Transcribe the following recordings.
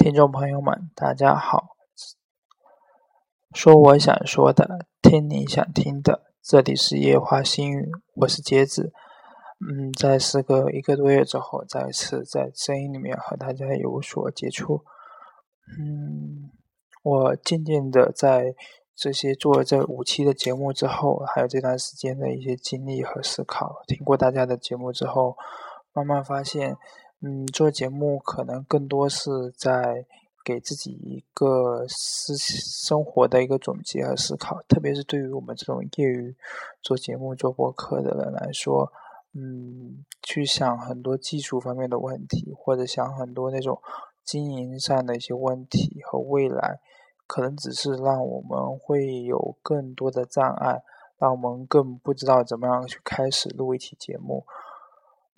听众朋友们，大家好。说我想说的，听你想听的，这里是夜话心语，我是杰子。嗯，在时隔一个多月之后，再次在声音里面和大家有所接触。嗯，我渐渐的在这些做了这五期的节目之后，还有这段时间的一些经历和思考，听过大家的节目之后，慢慢发现。嗯，做节目可能更多是在给自己一个思生活的一个总结和思考，特别是对于我们这种业余做节目、做播客的人来说，嗯，去想很多技术方面的问题，或者想很多那种经营上的一些问题和未来，可能只是让我们会有更多的障碍，让我们更不知道怎么样去开始录一期节目。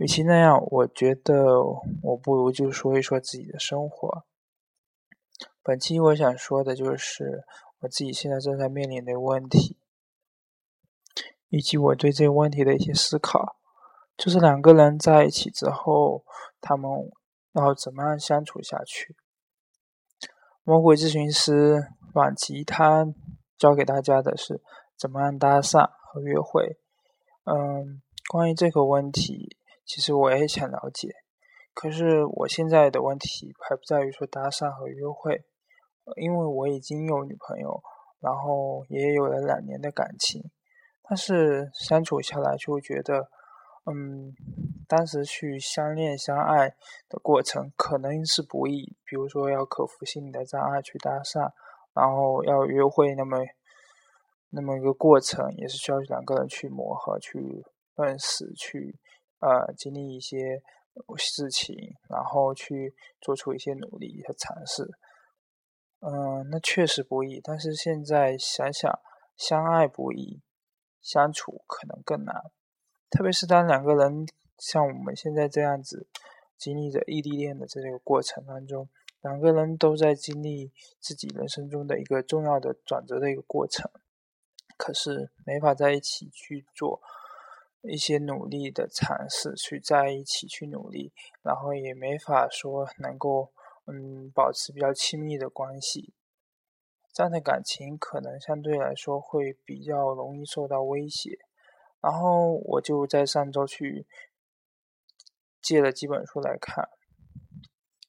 与其那样，我觉得我不如就说一说自己的生活。本期我想说的就是我自己现在正在面临的问题，以及我对这个问题的一些思考。就是两个人在一起之后，他们要怎么样相处下去？魔鬼咨询师阮吉他教给大家的是怎么样搭讪和约会。嗯，关于这个问题。其实我也想了解，可是我现在的问题还不在于说搭讪和约会，因为我已经有女朋友，然后也有了两年的感情，但是相处下来就觉得，嗯，当时去相恋相爱的过程可能是不易，比如说要克服心理的障碍去搭讪，然后要约会那么那么一个过程，也是需要两个人去磨合、去认识、去。呃，经历一些事情，然后去做出一些努力和尝试，嗯，那确实不易。但是现在想想，相爱不易，相处可能更难。特别是当两个人像我们现在这样子，经历着异地恋的这个过程当中，两个人都在经历自己人生中的一个重要的转折的一个过程，可是没法在一起去做。一些努力的尝试，去在一起去努力，然后也没法说能够嗯保持比较亲密的关系，这样的感情可能相对来说会比较容易受到威胁。然后我就在上周去借了几本书来看，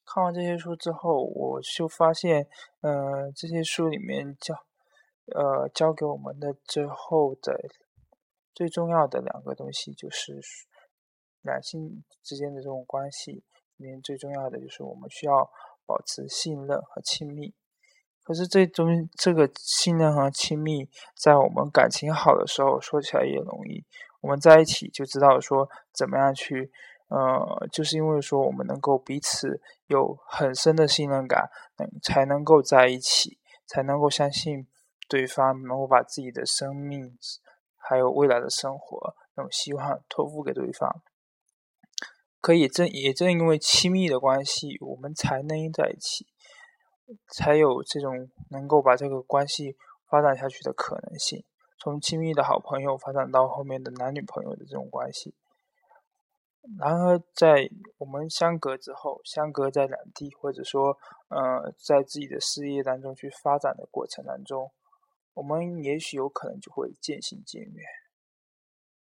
看完这些书之后，我就发现，嗯，这些书里面教呃教给我们的最后的。最重要的两个东西就是两性之间的这种关系里面最重要的就是我们需要保持信任和亲密。可是这种这个信任和亲密，在我们感情好的时候说起来也容易，我们在一起就知道说怎么样去，呃，就是因为说我们能够彼此有很深的信任感，能才能够在一起，才能够相信对方能够把自己的生命。还有未来的生活，那种希望托付给对方，可以正也正因为亲密的关系，我们才能在一起，才有这种能够把这个关系发展下去的可能性。从亲密的好朋友发展到后面的男女朋友的这种关系。然而，在我们相隔之后，相隔在两地，或者说，呃，在自己的事业当中去发展的过程当中。我们也许有可能就会渐行渐远，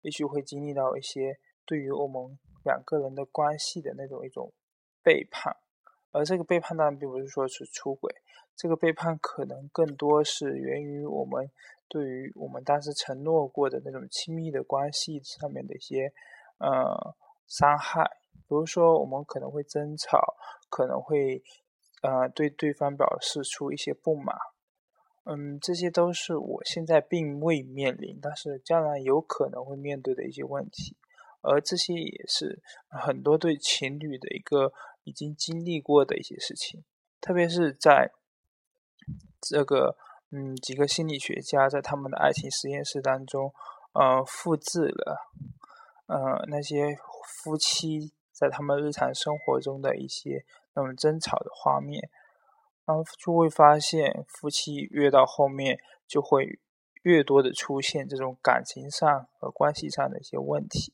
也许会经历到一些对于我们两个人的关系的那种一种背叛，而这个背叛当然并不是说是出轨，这个背叛可能更多是源于我们对于我们当时承诺过的那种亲密的关系上面的一些呃伤害，比如说我们可能会争吵，可能会呃对对方表示出一些不满。嗯，这些都是我现在并未面临，但是将来有可能会面对的一些问题，而这些也是很多对情侣的一个已经经历过的一些事情，特别是在这个嗯几个心理学家在他们的爱情实验室当中，呃复制了呃那些夫妻在他们日常生活中的一些那种争吵的画面。然后就会发现，夫妻越到后面，就会越多的出现这种感情上和关系上的一些问题。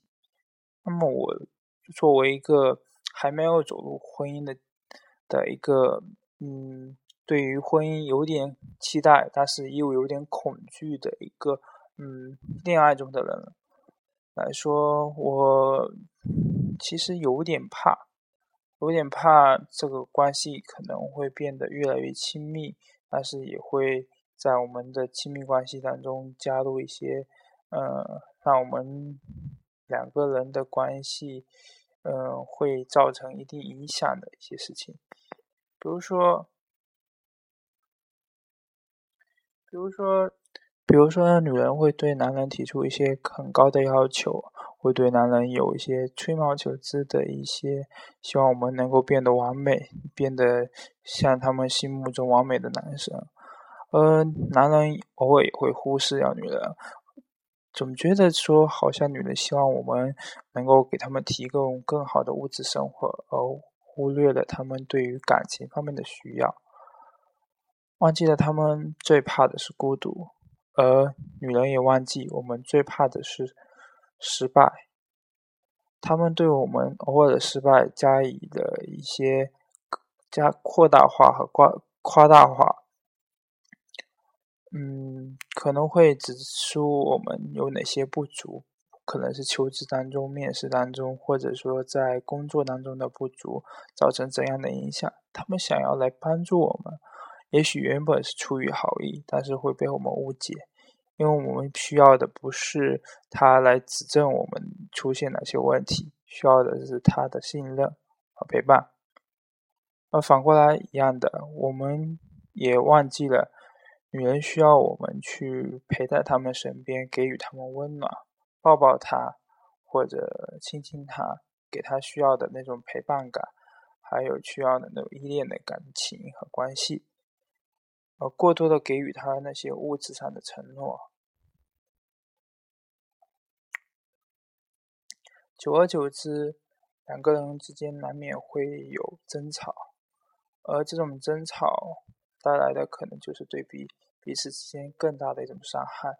那么，我作为一个还没有走入婚姻的的一个嗯，对于婚姻有点期待，但是又有点恐惧的一个嗯恋爱中的人来说，我其实有点怕，有点怕这个关系可能会变得越来越亲密，但是也会在我们的亲密关系当中加入一些呃，让我们两个人的关系。嗯，会造成一定影响的一些事情，比如说，比如说，比如说，女人会对男人提出一些很高的要求，会对男人有一些吹毛求疵的一些，希望我们能够变得完美，变得像他们心目中完美的男生，而男人偶尔也会忽视掉女人。总觉得说，好像女人希望我们能够给他们提供更好的物质生活，而忽略了他们对于感情方面的需要，忘记了他们最怕的是孤独，而女人也忘记我们最怕的是失败。他们对我们偶尔的失败加以了一些加扩大化和夸夸大化。嗯，可能会指出我们有哪些不足，可能是求职当中、面试当中，或者说在工作当中的不足，造成怎样的影响？他们想要来帮助我们，也许原本是出于好意，但是会被我们误解，因为我们需要的不是他来指正我们出现哪些问题，需要的是他的信任和陪伴。而反过来一样的，我们也忘记了。女人需要我们去陪在她们身边，给予她们温暖，抱抱她，或者亲亲她，给她需要的那种陪伴感，还有需要的那种依恋的感情和关系。而过多的给予他那些物质上的承诺，久而久之，两个人之间难免会有争吵，而这种争吵。带来的可能就是对比彼此之间更大的一种伤害。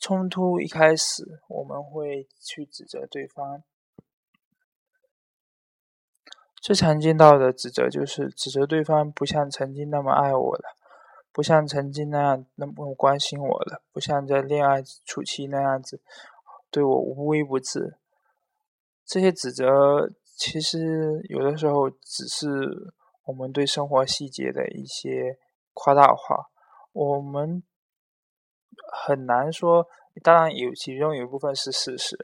冲突一开始，我们会去指责对方。最常见到的指责就是指责对方不像曾经那么爱我了，不像曾经那样那么关心我了，不像在恋爱初期那样子对我无微不至。这些指责其实有的时候只是。我们对生活细节的一些夸大化，我们很难说。当然有其中有一部分是事实，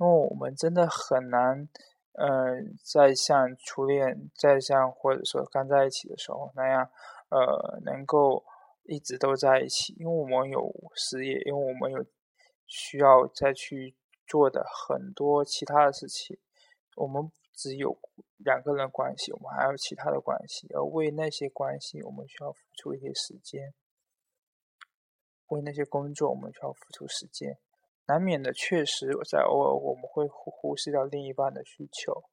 因为我们真的很难，嗯，在像初恋，在像或者说刚在一起的时候那样，呃，能够一直都在一起，因为我们有事业，因为我们有需要再去做的很多其他的事情，我们只有。两个人关系，我们还有其他的关系，而为那些关系，我们需要付出一些时间；为那些工作，我们需要付出时间。难免的，确实在偶尔我们会忽忽视掉另一半的需求，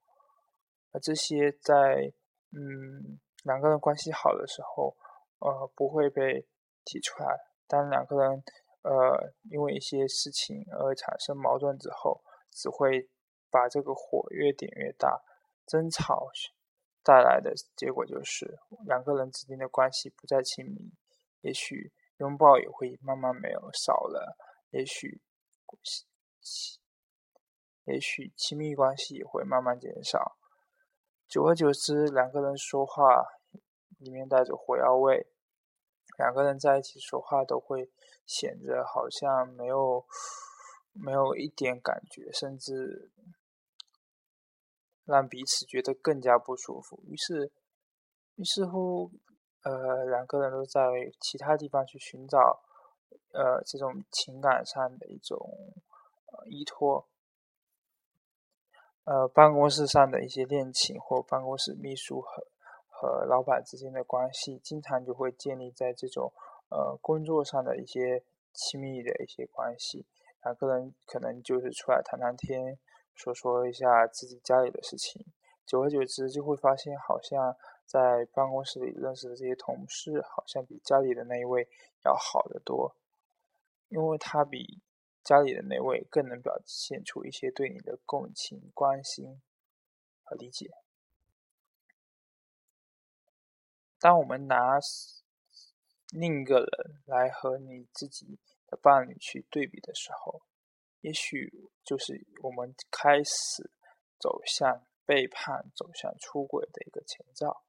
而这些在嗯两个人关系好的时候，呃不会被提出来。当两个人呃因为一些事情而产生矛盾之后，只会把这个火越点越大。争吵带来的结果就是两个人之间的关系不再亲密，也许拥抱也会慢慢没有少了，也许也许亲密关系也会慢慢减少。久而久之，两个人说话里面带着火药味，两个人在一起说话都会显得好像没有没有一点感觉，甚至。让彼此觉得更加不舒服，于是，于是乎，呃，两个人都在其他地方去寻找，呃，这种情感上的一种依托，呃，办公室上的一些恋情或办公室秘书和和老板之间的关系，经常就会建立在这种呃工作上的一些亲密的一些关系，两个人可能就是出来谈谈天。说说一下自己家里的事情，久而久之就会发现，好像在办公室里认识的这些同事，好像比家里的那一位要好得多，因为他比家里的那位更能表现出一些对你的共情、关心和理解。当我们拿另一个人来和你自己的伴侣去对比的时候，也许就是我们开始走向背叛、走向出轨的一个前兆。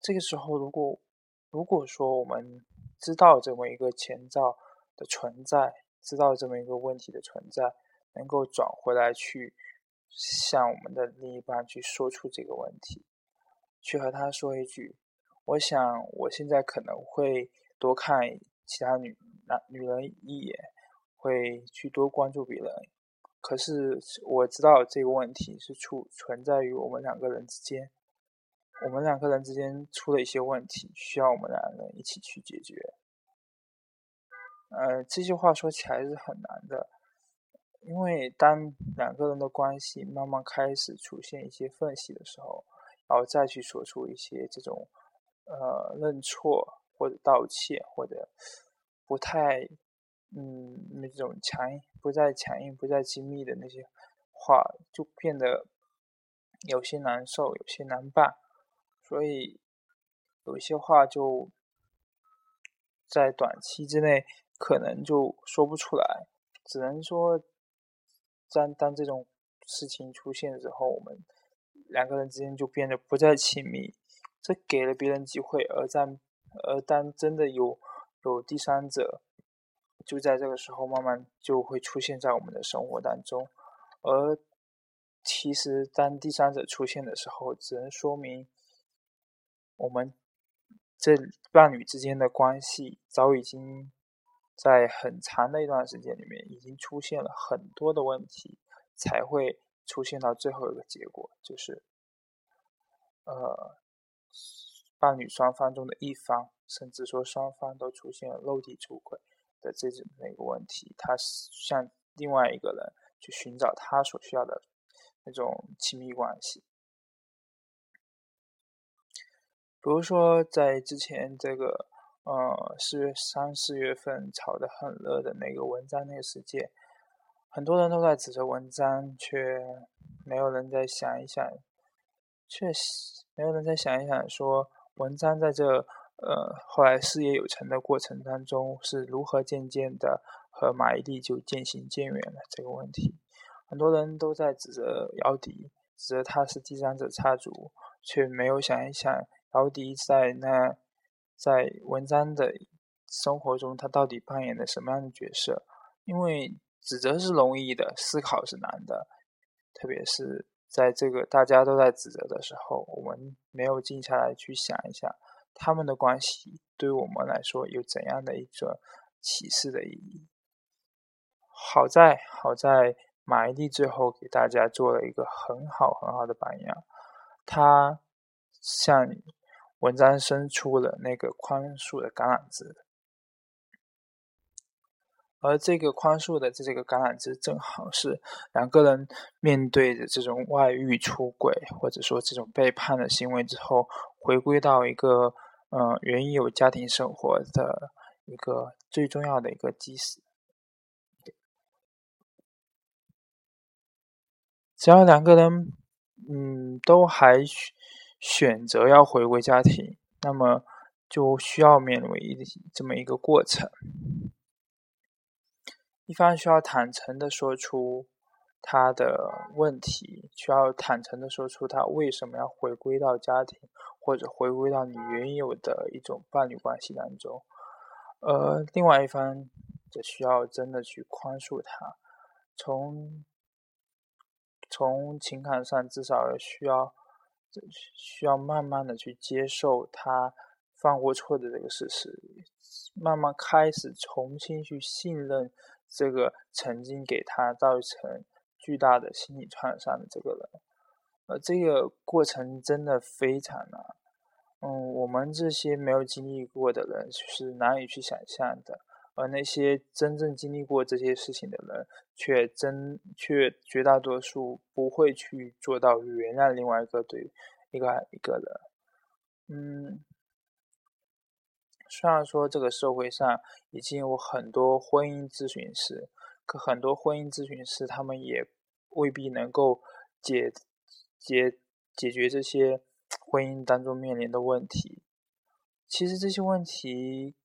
这个时候，如果如果说我们知道这么一个前兆的存在，知道这么一个问题的存在，能够转回来去向我们的另一半去说出这个问题，去和他说一句：“我想我现在可能会多看其他女男女人一眼，会去多关注别人。可是我知道这个问题是出存在于我们两个人之间，我们两个人之间出了一些问题，需要我们两个人一起去解决。”呃，这句话说起来是很难的，因为当两个人的关系慢慢开始出现一些缝隙的时候，然后再去说出一些这种呃认错或者道歉或者不太嗯那种强硬、不再强硬、不再亲密的那些话，就变得有些难受、有些难办，所以有些话就在短期之内。可能就说不出来，只能说，当当这种事情出现之后，我们两个人之间就变得不再亲密，这给了别人机会，而在而当真的有有第三者，就在这个时候慢慢就会出现在我们的生活当中，而其实当第三者出现的时候，只能说明我们这伴侣之间的关系早已经。在很长的一段时间里面，已经出现了很多的问题，才会出现到最后一个结果，就是，呃，伴侣双方中的一方，甚至说双方都出现了肉体出轨的这种那个问题，他向另外一个人去寻找他所需要的那种亲密关系。比如说，在之前这个。呃，四月三四月份炒得很热的那个文章那个事件，很多人都在指责文章，却没有人在想一想，确实没有人在想一想，说文章在这呃后来事业有成的过程当中，是如何渐渐的和马伊琍就渐行渐远了这个问题。很多人都在指责姚笛，指责他是第三者插足，却没有想一想姚笛在那。在文章的生活中，他到底扮演了什么样的角色？因为指责是容易的，思考是难的。特别是在这个大家都在指责的时候，我们没有静下来去想一下，他们的关系对我们来说有怎样的一个启示的意义？好在，好在马伊琍最后给大家做了一个很好很好的榜样，他像。文章伸出了那个宽恕的橄榄枝，而这个宽恕的这这个橄榄枝，正好是两个人面对着这种外遇、出轨，或者说这种背叛的行为之后，回归到一个嗯原有家庭生活的一个最重要的一个基石。只要两个人嗯都还。选择要回归家庭，那么就需要面临这么一个过程。一方需要坦诚的说出他的问题，需要坦诚的说出他为什么要回归到家庭，或者回归到你原有的一种伴侣关系当中。而另外一方则需要真的去宽恕他，从从情感上至少需要。需要慢慢的去接受他犯过错的这个事实，慢慢开始重新去信任这个曾经给他造成巨大的心理创伤的这个人，呃，这个过程真的非常难，嗯，我们这些没有经历过的人是难以去想象的。而那些真正经历过这些事情的人，却真却绝大多数不会去做到原谅另外一个对一个一个人。嗯，虽然说这个社会上已经有很多婚姻咨询师，可很多婚姻咨询师他们也未必能够解解解决这些婚姻当中面临的问题。其实这些问题，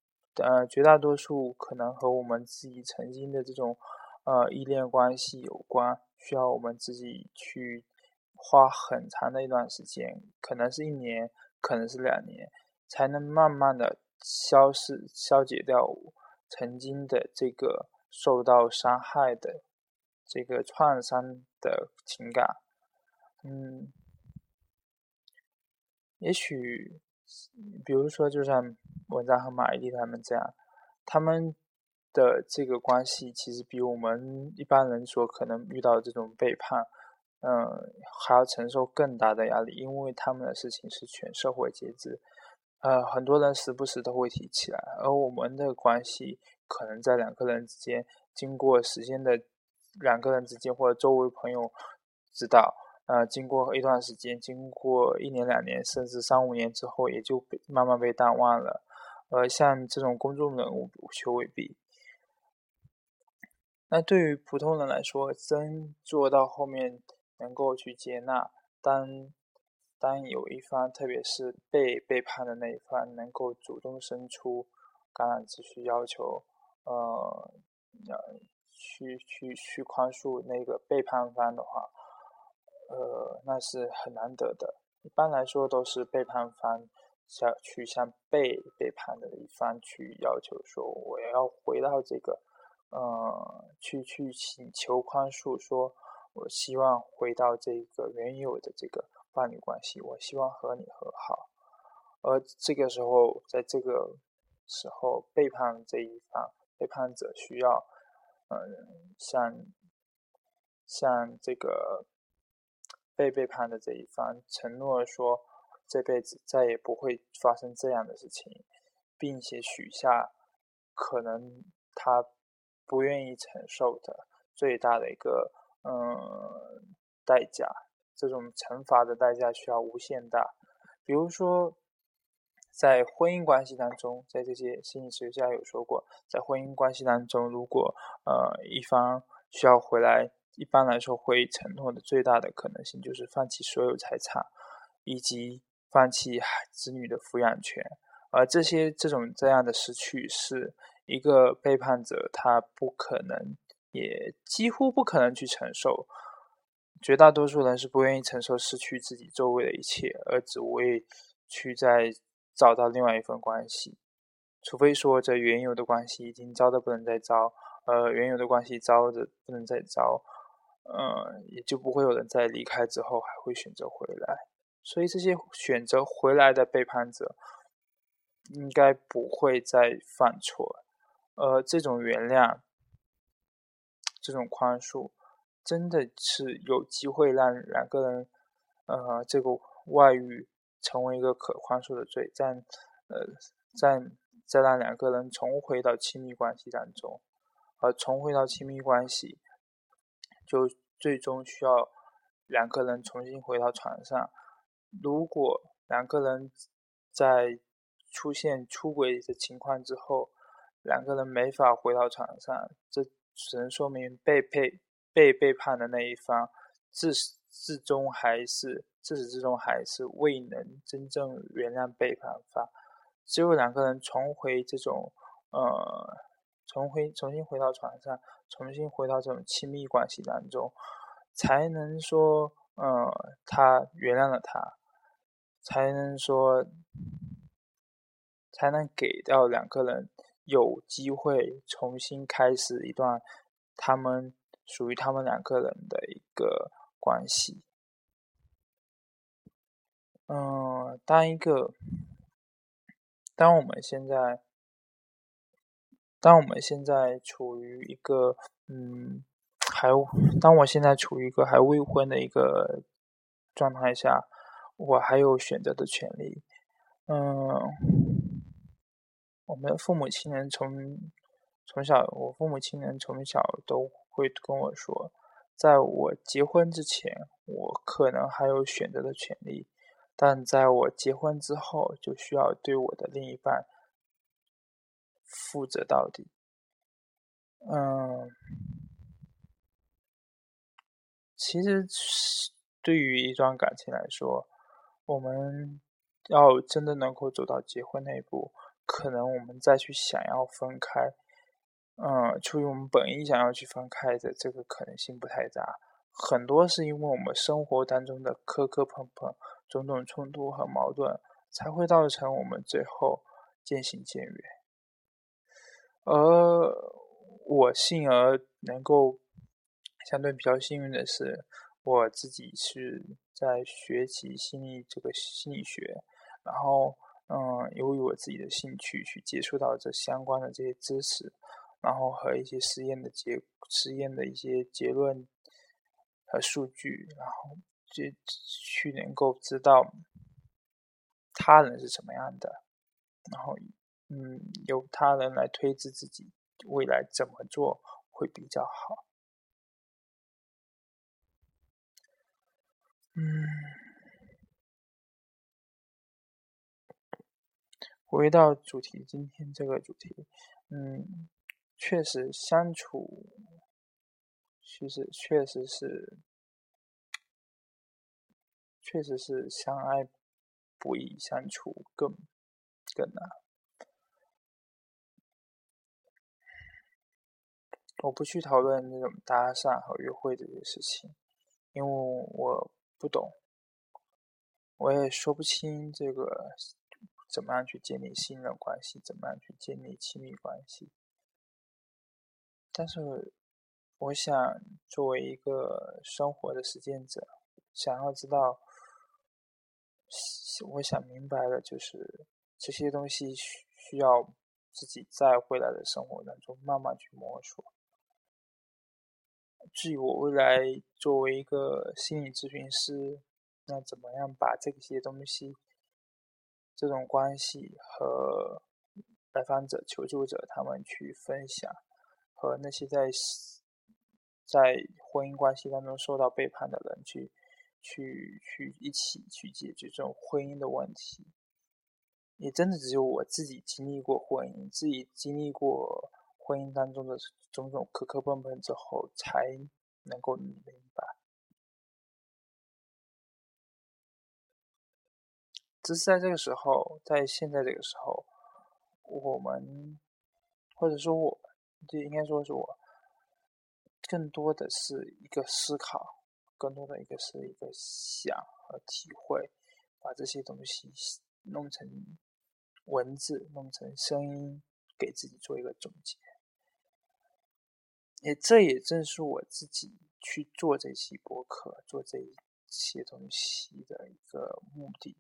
呃，绝大多数可能和我们自己曾经的这种呃依恋关系有关，需要我们自己去花很长的一段时间，可能是一年，可能是两年，才能慢慢的消失、消解掉曾经的这个受到伤害的这个创伤的情感。嗯，也许。比如说，就像文章和马伊琍他们这样，他们的这个关系其实比我们一般人所可能遇到的这种背叛，嗯，还要承受更大的压力，因为他们的事情是全社会皆知，呃，很多人时不时都会提起来，而我们的关系可能在两个人之间，经过时间的两个人之间或者周围朋友知道。呃，经过一段时间，经过一年、两年，甚至三五年之后，也就被慢慢被淡忘了。而像这种公众人物却未必。那对于普通人来说，真做到后面能够去接纳，当当有一方，特别是被背叛的那一方，能够主动伸出橄榄枝去要求，呃，要去去去宽恕那个背叛方的话。呃，那是很难得的。一般来说，都是背叛方向去向被背叛的一方去要求说，我要回到这个，呃，去去请求宽恕，说我希望回到这个原有的这个伴侣关系，我希望和你和好。而这个时候，在这个时候，背叛这一方，背叛者需要，嗯，向向这个。被背叛的这一方承诺说，这辈子再也不会发生这样的事情，并且许下可能他不愿意承受的最大的一个嗯代价。这种惩罚的代价需要无限大。比如说，在婚姻关系当中，在这些心理学家有说过，在婚姻关系当中，如果呃一方需要回来。一般来说，会承诺的最大的可能性就是放弃所有财产，以及放弃子女的抚养权。而这些这种这样的失去，是一个背叛者他不可能，也几乎不可能去承受。绝大多数人是不愿意承受失去自己周围的一切，而只为去再找到另外一份关系。除非说这原有的关系已经糟的不能再糟，呃，原有的关系糟的不能再糟。嗯，也就不会有人在离开之后还会选择回来，所以这些选择回来的背叛者，应该不会再犯错。呃，这种原谅，这种宽恕，真的是有机会让两个人，呃，这个外遇成为一个可宽恕的罪，再呃，再再让两个人重回到亲密关系当中，而重回到亲密关系。就最终需要两个人重新回到床上。如果两个人在出现出轨的情况之后，两个人没法回到床上，这只能说明被背被背叛的那一方自始至终还是自始至终还是未能真正原谅背叛方。只有两个人重回这种呃。重回重新回到床上，重新回到这种亲密关系当中，才能说，呃，他原谅了他，才能说，才能给到两个人有机会重新开始一段他们属于他们两个人的一个关系。嗯，当一个，当我们现在。当我们现在处于一个，嗯，还当我现在处于一个还未婚的一个状态下，我还有选择的权利。嗯，我们的父母亲人从从小，我父母亲人从小都会跟我说，在我结婚之前，我可能还有选择的权利，但在我结婚之后，就需要对我的另一半。负责到底。嗯，其实对于一段感情来说，我们要真的能够走到结婚那一步，可能我们再去想要分开，嗯，出于我们本意想要去分开的这个可能性不太大。很多是因为我们生活当中的磕磕碰碰、种种冲突和矛盾，才会造成我们最后渐行渐远。而我幸而能够相对比较幸运的是，我自己是在学习心理这个心理学。然后，嗯，由于我自己的兴趣去接触到这相关的这些知识，然后和一些实验的结实验的一些结论和数据，然后就去能够知道他人是什么样的，然后，嗯，由他人来推知自己未来怎么做会比较好，嗯。回到主题，今天这个主题，嗯，确实相处，其实确实是，确实是相爱不易，相处更更难。我不去讨论那种搭讪和约会这些事情，因为我不懂，我也说不清这个。怎么样去建立信任关系？怎么样去建立亲密关系？但是，我想作为一个生活的实践者，想要知道，我想明白的就是这些东西需需要自己在未来的生活当中慢慢去摸索。至于我未来作为一个心理咨询师，那怎么样把这些东西？这种关系和来访者、求助者他们去分享，和那些在在婚姻关系当中受到背叛的人去去去一起去解决这种婚姻的问题，也真的只有我自己经历过婚姻，自己经历过婚姻当中的种种磕磕碰碰之后，才能够明白。只是在这个时候，在现在这个时候，我们或者说我，就应该说是我，更多的是一个思考，更多的一个是一个想和体会，把这些东西弄成文字，弄成声音，给自己做一个总结。也这也正是我自己去做这期博客、做这一些东西的一个目的。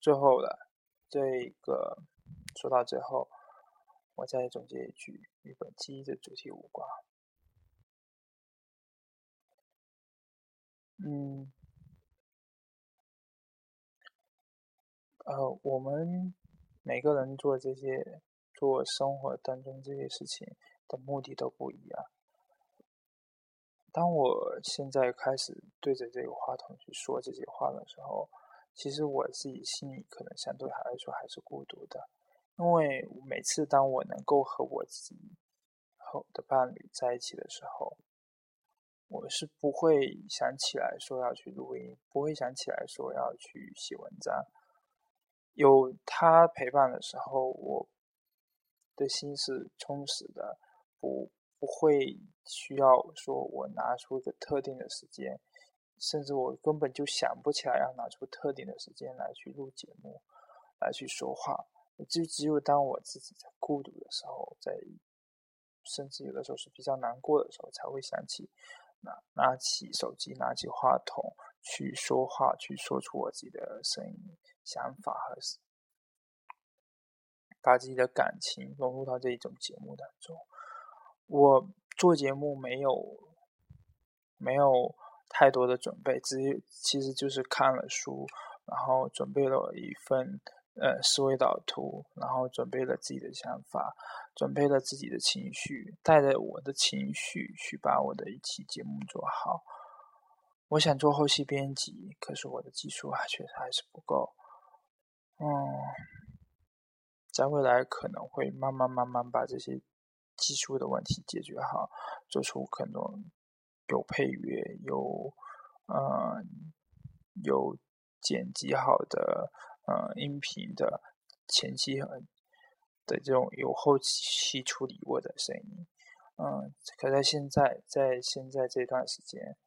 最后了，这个说到最后，我再总结一句，与本期的主题无关。嗯，呃，我们每个人做这些做生活当中这些事情的目的都不一样。当我现在开始对着这个话筒去说这些话的时候，其实我自己心里可能相对来说还是孤独的，因为每次当我能够和我自己和的伴侣在一起的时候，我是不会想起来说要去录音，不会想起来说要去写文章。有他陪伴的时候，我的心是充实的，不不会需要说我拿出一个特定的时间。甚至我根本就想不起来要拿出特定的时间来去录节目，来去说话。就只有当我自己在孤独的时候，在甚至有的时候是比较难过的时候，才会想起拿拿起手机，拿起话筒去说话，去说出我自己的声音、想法和把自己的感情融入到这一种节目当中。我做节目没有没有。太多的准备，只其实就是看了书，然后准备了一份呃思维导图，然后准备了自己的想法，准备了自己的情绪，带着我的情绪去把我的一期节目做好。我想做后期编辑，可是我的技术啊确实还是不够。嗯，在未来可能会慢慢慢慢把这些技术的问题解决好，做出可能。有配乐，有，呃，有剪辑好的呃音频的前期和的这种有后期处理过的声音，嗯，可在现在在现在这段时间，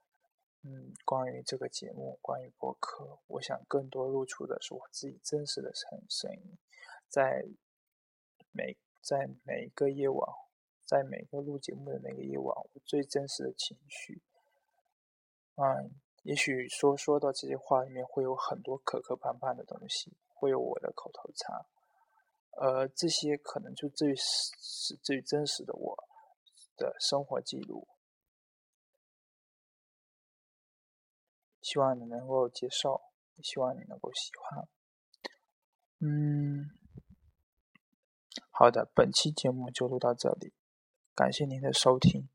嗯，关于这个节目，关于播客，我想更多露出的是我自己真实的声声音，在每在每一个夜晚，在每个录节目的那个夜晚，我最真实的情绪，嗯，也许说说到这些话里面会有很多磕磕绊绊的东西，会有我的口头禅。呃，这些可能就最是最真实的我的生活记录，希望你能够接受，希望你能够喜欢。嗯，好的，本期节目就录到这里，感谢您的收听。